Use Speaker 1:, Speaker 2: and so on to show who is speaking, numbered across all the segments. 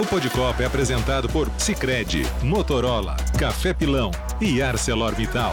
Speaker 1: O Podcopa é apresentado por Sicredi, Motorola, Café Pilão e ArcelorMittal.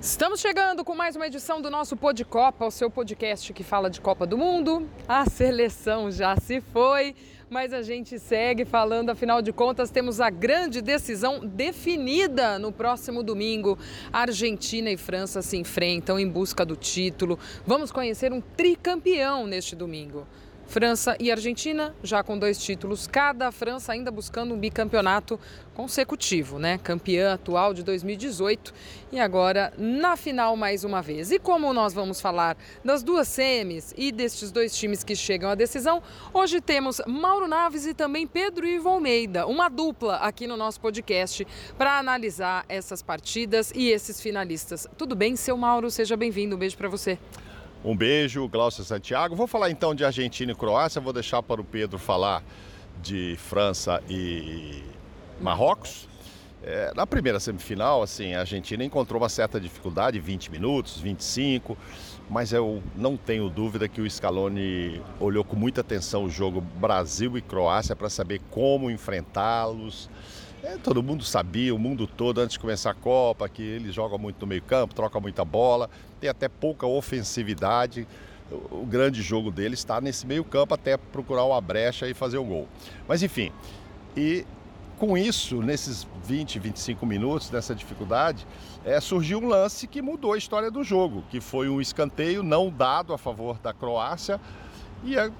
Speaker 2: Estamos chegando com mais uma edição do nosso Pod Copa, o seu podcast que fala de Copa do Mundo. A seleção já se foi, mas a gente segue falando, afinal de contas, temos a grande decisão definida no próximo domingo. Argentina e França se enfrentam em busca do título. Vamos conhecer um tricampeão neste domingo. França e Argentina, já com dois títulos cada, a França ainda buscando um bicampeonato consecutivo, né? Campeã atual de 2018 e agora na final mais uma vez. E como nós vamos falar das duas semis e destes dois times que chegam à decisão, hoje temos Mauro Naves e também Pedro Ivo Almeida, uma dupla aqui no nosso podcast para analisar essas partidas e esses finalistas. Tudo bem, seu Mauro? Seja bem-vindo. Um beijo para você.
Speaker 3: Um beijo, Glaucio Santiago. Vou falar então de Argentina e Croácia, vou deixar para o Pedro falar de França e Marrocos. É, na primeira semifinal, assim, a Argentina encontrou uma certa dificuldade, 20 minutos, 25, mas eu não tenho dúvida que o Scaloni olhou com muita atenção o jogo Brasil e Croácia para saber como enfrentá-los. É, todo mundo sabia, o mundo todo, antes de começar a Copa, que eles jogam muito no meio campo, trocam muita bola, tem até pouca ofensividade. O, grande jogo deles está nesse meio campo até procurar uma brecha e fazer o gol. Mas enfim, e com isso, nesses 20, 25 minutos dessa dificuldade, é, surgiu um lance que mudou a história do jogo, que foi um escanteio não dado a favor da Croácia e a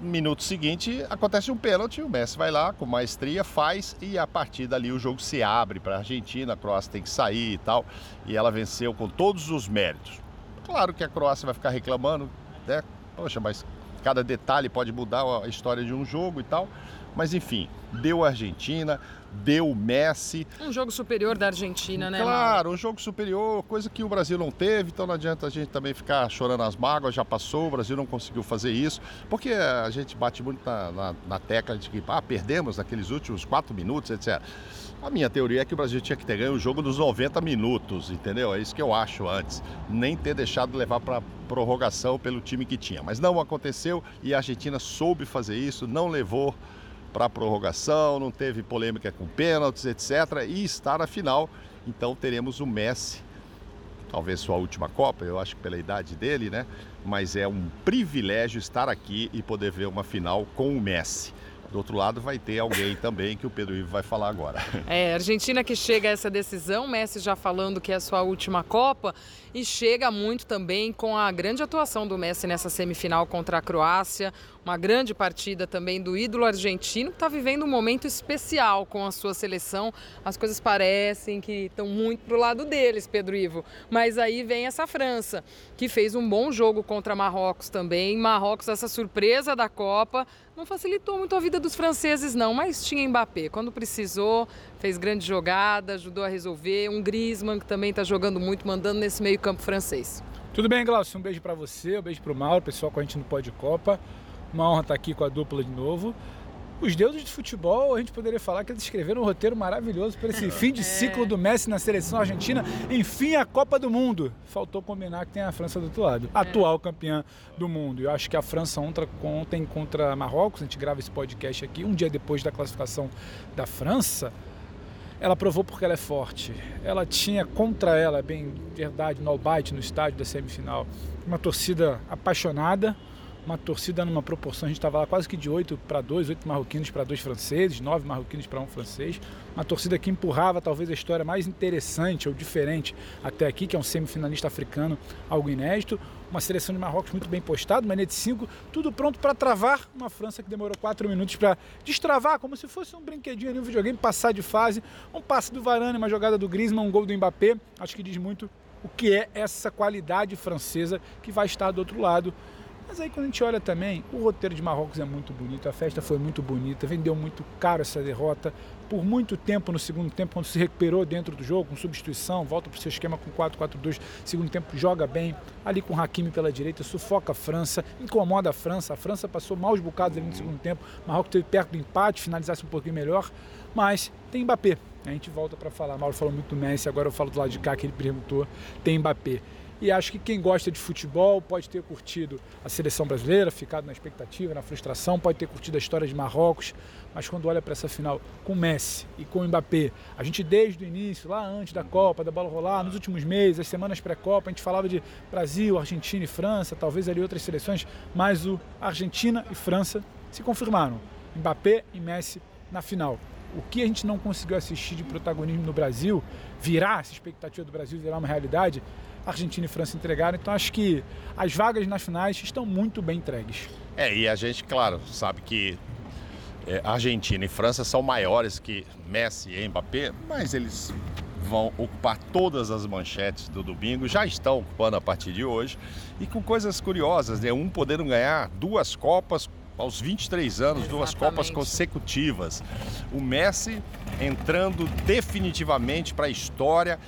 Speaker 3: minuto seguinte acontece um pênalti, o Messi vai lá com maestria, faz e a partir dali o jogo se abre para a Argentina, a Croácia tem que sair e tal, e ela venceu com todos os méritos. Claro que a Croácia vai ficar reclamando, né? Poxa, mas cada detalhe pode mudar a história de um jogo e tal. Mas enfim, deu a Argentina, deu o Messi.
Speaker 2: Um jogo superior da Argentina, né?
Speaker 3: Claro, um jogo superior, coisa que o Brasil não teve, então não adianta a gente também ficar chorando as mágoas, já passou, o Brasil não conseguiu fazer isso, porque a gente bate muito na, na, na tecla de que ah, perdemos naqueles últimos quatro minutos, etc. A minha teoria é que o Brasil tinha que ter ganho o jogo dos 90 minutos, entendeu? É isso que eu acho antes. Nem ter deixado levar para prorrogação pelo time que tinha. Mas não aconteceu e a Argentina soube fazer isso, não levou para prorrogação, não teve polêmica com pênaltis, etc. E está na final. Então teremos o Messi, talvez sua última Copa, eu acho que pela idade dele, né? Mas é um privilégio estar aqui e poder ver uma final com o Messi. Do outro lado vai ter alguém também que o Pedro Ivo vai falar agora.
Speaker 2: É, Argentina que chega a essa decisão, Messi já falando que é a sua última Copa e chega muito também com a grande atuação do Messi nessa semifinal contra a Croácia, uma grande partida também do ídolo argentino que está vivendo um momento especial com a sua seleção. As coisas parecem que estão muito pro lado deles, Pedro Ivo. Mas aí vem essa França, que fez um bom jogo contra Marrocos também. Marrocos, essa surpresa da Copa, não facilitou muito a vida dos franceses, não, mas tinha Mbappé. Quando precisou, fez grande jogada, ajudou a resolver. Um Griezmann que também está jogando muito, mandando nesse meio-campo francês.
Speaker 4: Tudo bem, Glaucio? Um beijo para você, um beijo para o Mauro, pessoal com a gente no Pó de Copa. Uma honra estar aqui com a dupla de novo. Os deuses de futebol, a gente poderia falar que eles escreveram um roteiro maravilhoso para esse fim de ciclo do Messi na seleção argentina. Enfim, a Copa do Mundo. Faltou combinar que tem a França do outro lado, atual campeã do mundo. Eu acho que a França ontem contra Marrocos, a gente grava esse podcast aqui, um dia depois da classificação da França, ela provou porque ela é forte. Ela tinha contra ela, é bem verdade, no Albaite, no estádio da semifinal, uma torcida apaixonada, uma torcida numa proporção, a gente estava lá quase que de 8 para 2, 8 marroquinos para 2 franceses, 9 marroquinos para um francês. Uma torcida que empurrava talvez a história mais interessante ou diferente até aqui, que é um semifinalista africano, algo inédito. Uma seleção de Marrocos muito bem postada, uma de 5, tudo pronto para travar uma França que demorou 4 minutos para destravar, como se fosse um brinquedinho ali, um videogame, passar de fase. Um passe do Varane, uma jogada do Griezmann, um gol do Mbappé. Acho que diz muito o que é essa qualidade francesa que vai estar do outro lado mas aí quando a gente olha também, o roteiro de Marrocos é muito bonito, a festa foi muito bonita, vendeu muito caro essa derrota. Por muito tempo no segundo tempo, quando se recuperou dentro do jogo, com substituição, volta para o seu esquema com 4-4-2, segundo tempo joga bem, ali com o Hakimi pela direita, sufoca a França, incomoda a França. A França passou maus bocados ali no segundo tempo, Marrocos teve perto do empate, finalizasse um pouquinho melhor, mas tem Mbappé. A gente volta para falar, Mauro falou muito do Messi, agora eu falo do lado de cá que ele perguntou, tem Mbappé. E acho que quem gosta de futebol pode ter curtido a seleção brasileira, ficado na expectativa, na frustração, pode ter curtido a história de Marrocos, mas quando olha para essa final com Messi e com Mbappé, a gente desde o início, lá antes da Copa, da bola rolar, nos últimos meses, as semanas pré-Copa, a gente falava de Brasil, Argentina e França, talvez ali outras seleções, mas o Argentina e França se confirmaram. Mbappé e Messi na final. O que a gente não conseguiu assistir de protagonismo no Brasil, virar essa expectativa do Brasil virar uma realidade, Argentina e França entregaram. Então acho que as vagas nas finais estão muito bem entregues.
Speaker 3: É, e a gente, claro, sabe que é, Argentina e França são maiores que Messi e Mbappé, mas eles vão ocupar todas as manchetes do domingo, já estão ocupando a partir de hoje, e com coisas curiosas, né? Um podendo ganhar duas Copas aos 23 anos, Exatamente. duas Copas consecutivas. O Messi entrando definitivamente para a história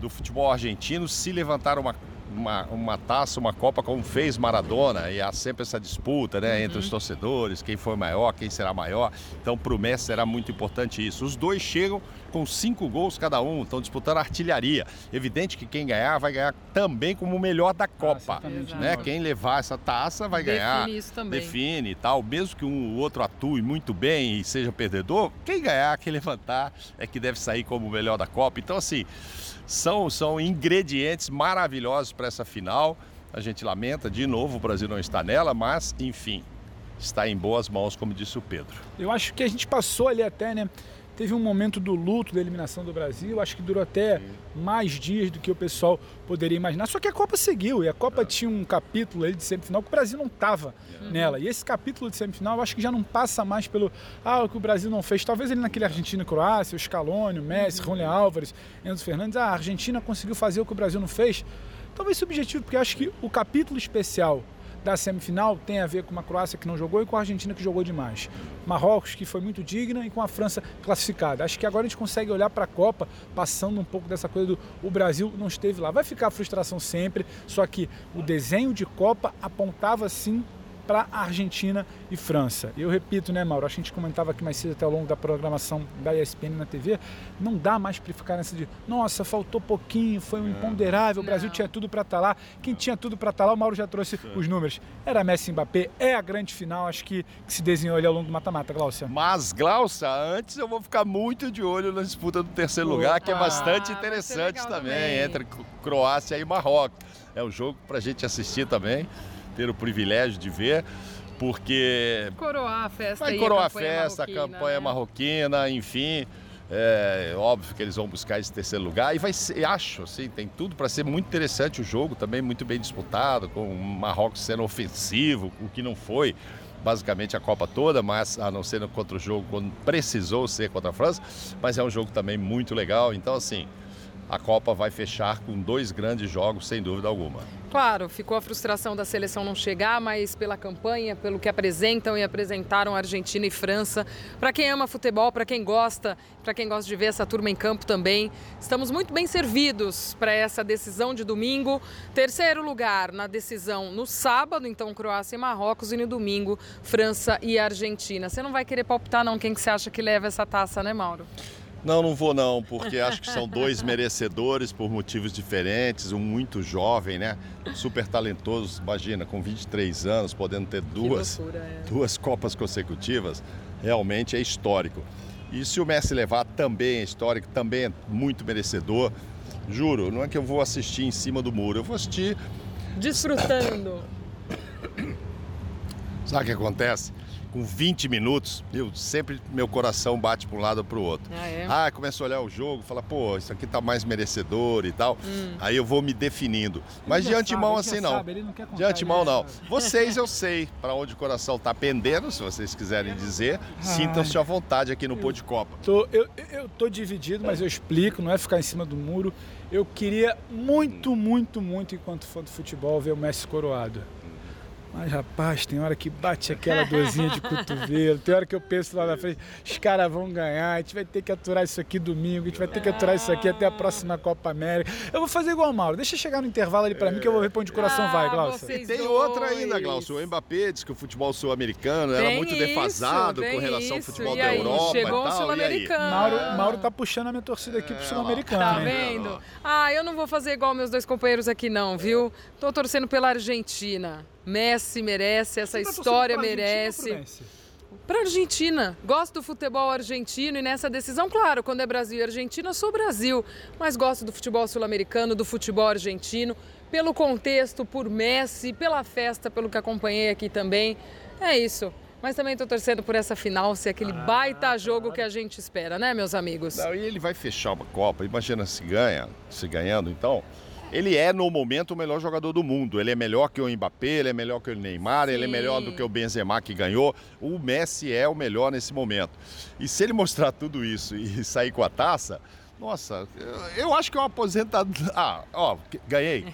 Speaker 3: do futebol argentino, se levantar uma uma, uma taça, uma Copa como fez Maradona, e há sempre essa disputa né, entre os uhum. torcedores, quem foi maior, quem será maior. Então, para o Messi será muito importante isso. Os dois chegam com cinco gols cada um, estão disputando artilharia. Evidente que quem ganhar vai ganhar também como o melhor da Copa. Ah, né? Quem levar essa taça vai
Speaker 2: Define
Speaker 3: ganhar.
Speaker 2: Isso também.
Speaker 3: Define e tal. Mesmo que um outro atue muito bem e seja perdedor, quem ganhar, quem levantar é que deve sair como o melhor da Copa. Então, assim, são, são ingredientes maravilhosos para essa final. A gente lamenta, de novo, o Brasil não está nela, mas, enfim, está em boas mãos, como disse o Pedro.
Speaker 4: Eu acho que a gente passou ali até, né? Teve um momento do luto da eliminação do Brasil, acho que durou até mais dias do que o pessoal poderia imaginar. Só que a Copa seguiu e a Copa é. tinha um capítulo de semifinal que o Brasil não estava uhum. nela. E esse capítulo de semifinal acho que já não passa mais pelo ah, o que o Brasil não fez. Talvez ele naquele Argentina e Croácia, o Scaloni, o Messi, uhum. Rony Álvares, Enzo Fernandes, ah, a Argentina conseguiu fazer o que o Brasil não fez. Talvez subjetivo, porque acho que o capítulo especial da semifinal tem a ver com uma Croácia que não jogou e com a Argentina que jogou demais. Marrocos, que foi muito digna, e com a França classificada. Acho que agora a gente consegue olhar para a Copa passando um pouco dessa coisa do o Brasil não esteve lá. Vai ficar a frustração sempre, só que o desenho de Copa apontava sim para Argentina e França. Eu repito, né, Mauro? A gente comentava aqui mais cedo até ao longo da programação da ESPN na TV. Não dá mais para ficar nessa de, nossa, faltou pouquinho, foi um é. imponderável, o Brasil tinha tudo para estar tá lá. Quem tinha tudo para estar tá lá, o Mauro já trouxe Sim. os números. Era Messi e Mbappé, é a grande final, acho que, que se desenhou ali ao longo do mata-mata, Glaucia.
Speaker 3: Mas, Glaucia, antes eu vou ficar muito de olho na disputa do terceiro lugar, que é bastante interessante também, também, entre Croácia e Marrocos. É um jogo para a gente assistir também ter o privilégio de ver, porque.
Speaker 2: Coroar a festa.
Speaker 3: Vai coroar a, festa, a campanha né? marroquina, enfim. É óbvio que eles vão buscar esse terceiro lugar e vai ser, acho, assim, tem tudo para ser muito interessante o jogo, também muito bem disputado, com o Marrocos sendo ofensivo, o que não foi basicamente a Copa toda, mas a não ser contra o jogo quando precisou ser contra a França, mas é um jogo também muito legal, então assim, a Copa vai fechar com dois grandes jogos, sem dúvida alguma.
Speaker 2: Claro, ficou a frustração da seleção não chegar, mas pela campanha, pelo que apresentam e apresentaram Argentina e França. Para quem ama futebol, para quem gosta, para quem gosta de ver essa turma em campo também, estamos muito bem servidos para essa decisão de domingo. Terceiro lugar na decisão no sábado, então Croácia e Marrocos, e no domingo França e Argentina. Você não vai querer palpitar não quem que você acha que leva essa taça, né, Mauro?
Speaker 3: Não, não vou não, porque acho que são dois merecedores por motivos diferentes, um muito jovem, né? Super talentoso, imagina, com 23 anos, podendo ter duas, loucura, é. duas Copas consecutivas, realmente é histórico. E se o Messi levar, também é histórico, também é muito merecedor. Juro, não é que eu vou assistir em cima do muro, eu vou assistir...
Speaker 2: Desfrutando.
Speaker 3: Sabe o que acontece? Com 20 minutos, eu sempre meu coração bate para um lado ou para o outro. Ah, é? ah, começo a olhar o jogo, fala, pô, isso aqui tá mais merecedor e tal. Hum. Aí eu vou me definindo. Mas de antemão sabe, assim não. Sabe, não de antemão não. Vocês eu sei para onde o coração tá pendendo, se vocês quiserem dizer. Sintam-se à vontade aqui no Pô de Copa.
Speaker 4: Tô, eu, eu tô dividido, mas eu explico, não é ficar em cima do muro. Eu queria muito, muito, muito, enquanto fã do futebol, ver o Messi coroado Mas, rapaz, tem hora que bate aquela dorzinha de cotovelo, tem hora que eu penso lá na frente, os caras vão ganhar, a gente vai ter que aturar isso aqui domingo, a gente vai ter que aturar isso aqui até a próxima Copa América. Eu vou fazer igual o Mauro, deixa chegar no intervalo ali pra mim que eu vou ver pra onde o coração
Speaker 2: Ah,
Speaker 4: vai, Glaucio.
Speaker 2: vocês
Speaker 3: Tem
Speaker 2: dois.
Speaker 3: outra ainda, Glaucio. O Mbappé diz que o futebol sul-americano era
Speaker 2: Tem
Speaker 3: muito
Speaker 2: isso,
Speaker 3: defasado com relação ao futebol
Speaker 2: E
Speaker 3: da
Speaker 2: aí,
Speaker 3: Europa
Speaker 2: chegou
Speaker 3: e tal. E aí?
Speaker 2: sul-americano.
Speaker 4: Mauro, Mauro tá puxando a minha torcida aqui pro Sul-Americano,
Speaker 2: Tá
Speaker 4: hein?
Speaker 2: vendo? Ah, eu não vou fazer igual meus dois companheiros aqui não, viu? Tô torcendo pela Argentina. Messi merece, essa
Speaker 4: tá
Speaker 2: história
Speaker 4: Argentina
Speaker 2: merece. Pra Argentina. Gosto do futebol argentino e nessa decisão, claro, quando é Brasil e Argentina, eu sou Brasil. Mas gosto do futebol sul-americano, do futebol argentino, pelo contexto, por Messi, pela festa, pelo que acompanhei aqui também. É isso. Mas também tô torcendo por essa final ser aquele
Speaker 4: Ah,
Speaker 2: baita jogo que a gente espera, né, meus amigos?
Speaker 3: Não, e ele vai fechar uma Copa. Imagina se ganha, se ganhando, então. Ele é, no momento, o melhor jogador do mundo. Ele é melhor que o Mbappé, ele é melhor que o Neymar, ele é
Speaker 2: Sim.
Speaker 3: melhor do que o Benzema que ganhou. O Messi é o melhor nesse momento. E se ele mostrar tudo isso e sair com a taça, nossa, eu- acho que é uma aposentadoria. Ah, ó, ganhei.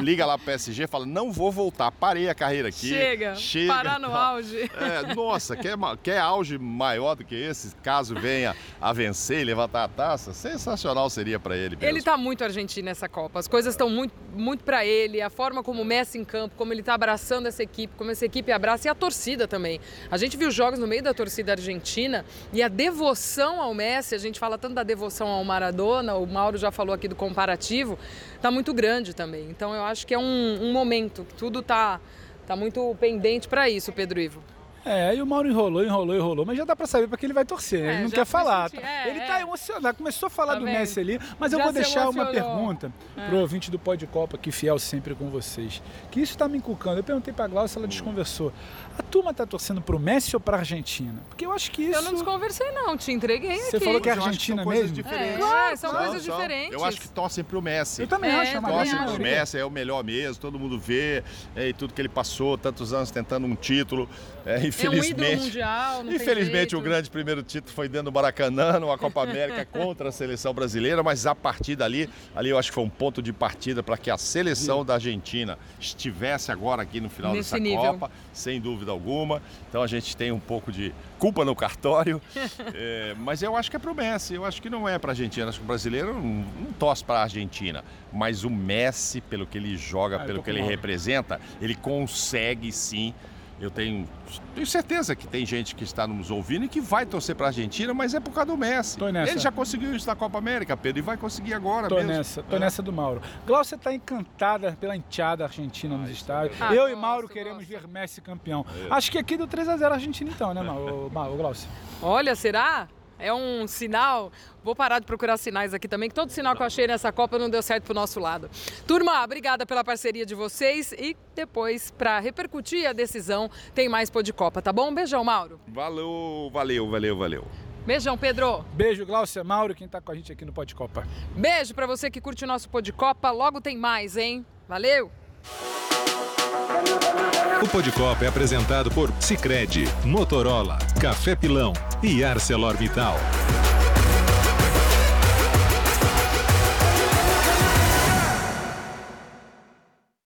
Speaker 3: Liga lá pro PSG, fala: não vou voltar, parei a carreira aqui.
Speaker 2: Chega, parar no auge.
Speaker 3: É, nossa, quer, quer auge maior do que esse? Caso venha a vencer e levantar a taça, sensacional seria para ele mesmo.
Speaker 2: Ele tá muito argentino nessa Copa. As coisas estão muito, muito para ele. A forma como o Messi em campo, como ele tá abraçando essa equipe, como essa equipe abraça e a torcida também. A gente viu jogos no meio da torcida argentina e a devoção ao Messi, a gente fala tanto da devoção ao Maradona, o Mauro já falou aqui do comparativo, tá muito grande também. Então eu acho que é um, um momento, tudo tá, tá muito pendente para isso, Pedro Ivo.
Speaker 4: É, aí o Mauro enrolou, enrolou, enrolou, mas já dá pra saber pra que ele vai torcer, né?
Speaker 2: É,
Speaker 4: ele não quer falar.
Speaker 2: sentir- é,
Speaker 4: ele
Speaker 2: é.
Speaker 4: tá emocionado, começou a falar
Speaker 2: Tá
Speaker 4: do? Messi ali, mas eu
Speaker 2: Já
Speaker 4: vou
Speaker 2: se
Speaker 4: deixar uma
Speaker 2: emocionou. É.
Speaker 4: pergunta pro ouvinte do Pode Copa, que fiel sempre com vocês. Que isso tá me inculcando. Eu perguntei pra Glaucia, ela desconversou. A turma tá torcendo pro Messi ou pra Argentina? Porque eu acho que isso.
Speaker 2: Eu não desconversei não, te entreguei
Speaker 4: Você
Speaker 2: aqui.
Speaker 4: falou que é
Speaker 3: eu
Speaker 4: Argentina mesmo?
Speaker 3: diferentes.
Speaker 2: É, claro, são coisas
Speaker 3: são.
Speaker 2: diferentes.
Speaker 3: Eu acho que torcem pro Messi.
Speaker 4: Eu também
Speaker 2: É,
Speaker 4: acho, é uma
Speaker 3: Torcem pro. Messi, é o melhor mesmo, todo mundo vê é, e tudo que ele passou, tantos anos tentando um título. É,
Speaker 2: É um ídolo
Speaker 3: infelizmente.
Speaker 2: mundial, não
Speaker 3: Infelizmente, o grande primeiro título foi dentro do Maracanã, numa Copa América contra a seleção brasileira, mas a partir dali, ali eu acho que foi um ponto de partida para que a seleção da Argentina estivesse agora aqui no final
Speaker 2: Nesse
Speaker 3: dessa
Speaker 2: nível.
Speaker 3: Copa, sem dúvida alguma. Então a gente tem um pouco de culpa no cartório, É, mas eu acho que é pro Messi, eu acho que não é para a Argentina, acho que o brasileiro não, não torce para a Argentina, mas o Messi, pelo que ele joga,
Speaker 4: Ah,
Speaker 3: pelo que ele representa, ele consegue sim eu tenho, tenho certeza que tem gente que está nos ouvindo e que vai torcer para a Argentina, mas é por causa do Messi.
Speaker 4: Tô nessa.
Speaker 3: Ele já conseguiu isso na Copa América, Pedro, e vai conseguir agora
Speaker 4: Tô
Speaker 3: mesmo.
Speaker 4: nessa, tô
Speaker 3: É.
Speaker 4: nessa do Mauro. Glaucia tá encantada pela enteada argentina nos estádios.
Speaker 2: Ah,
Speaker 4: eu e Mauro queremos ver Messi campeão.
Speaker 3: É.
Speaker 4: Acho que aqui do 3x0 Argentina então, né, Mauro, Mauro Glaucia?
Speaker 2: Olha, será? É um sinal. Vou parar de procurar sinais aqui também, que todo sinal que eu achei nessa Copa não deu certo pro nosso lado. Turma, obrigada pela parceria de vocês e depois, para repercutir a decisão, tem mais Pô de Copa, tá bom? Um beijão, Mauro.
Speaker 3: Valeu, valeu, valeu, valeu.
Speaker 2: Beijão, Pedro.
Speaker 4: Beijo, Glaucia, Mauro, quem tá com a gente aqui no Pode Copa.
Speaker 2: Beijo para você que curte o nosso Pô de Copa. Logo tem mais, hein? Valeu!
Speaker 1: O Pô de Copa é apresentado por Sicredi, Motorola, Café Pilão e ArcelorMittal.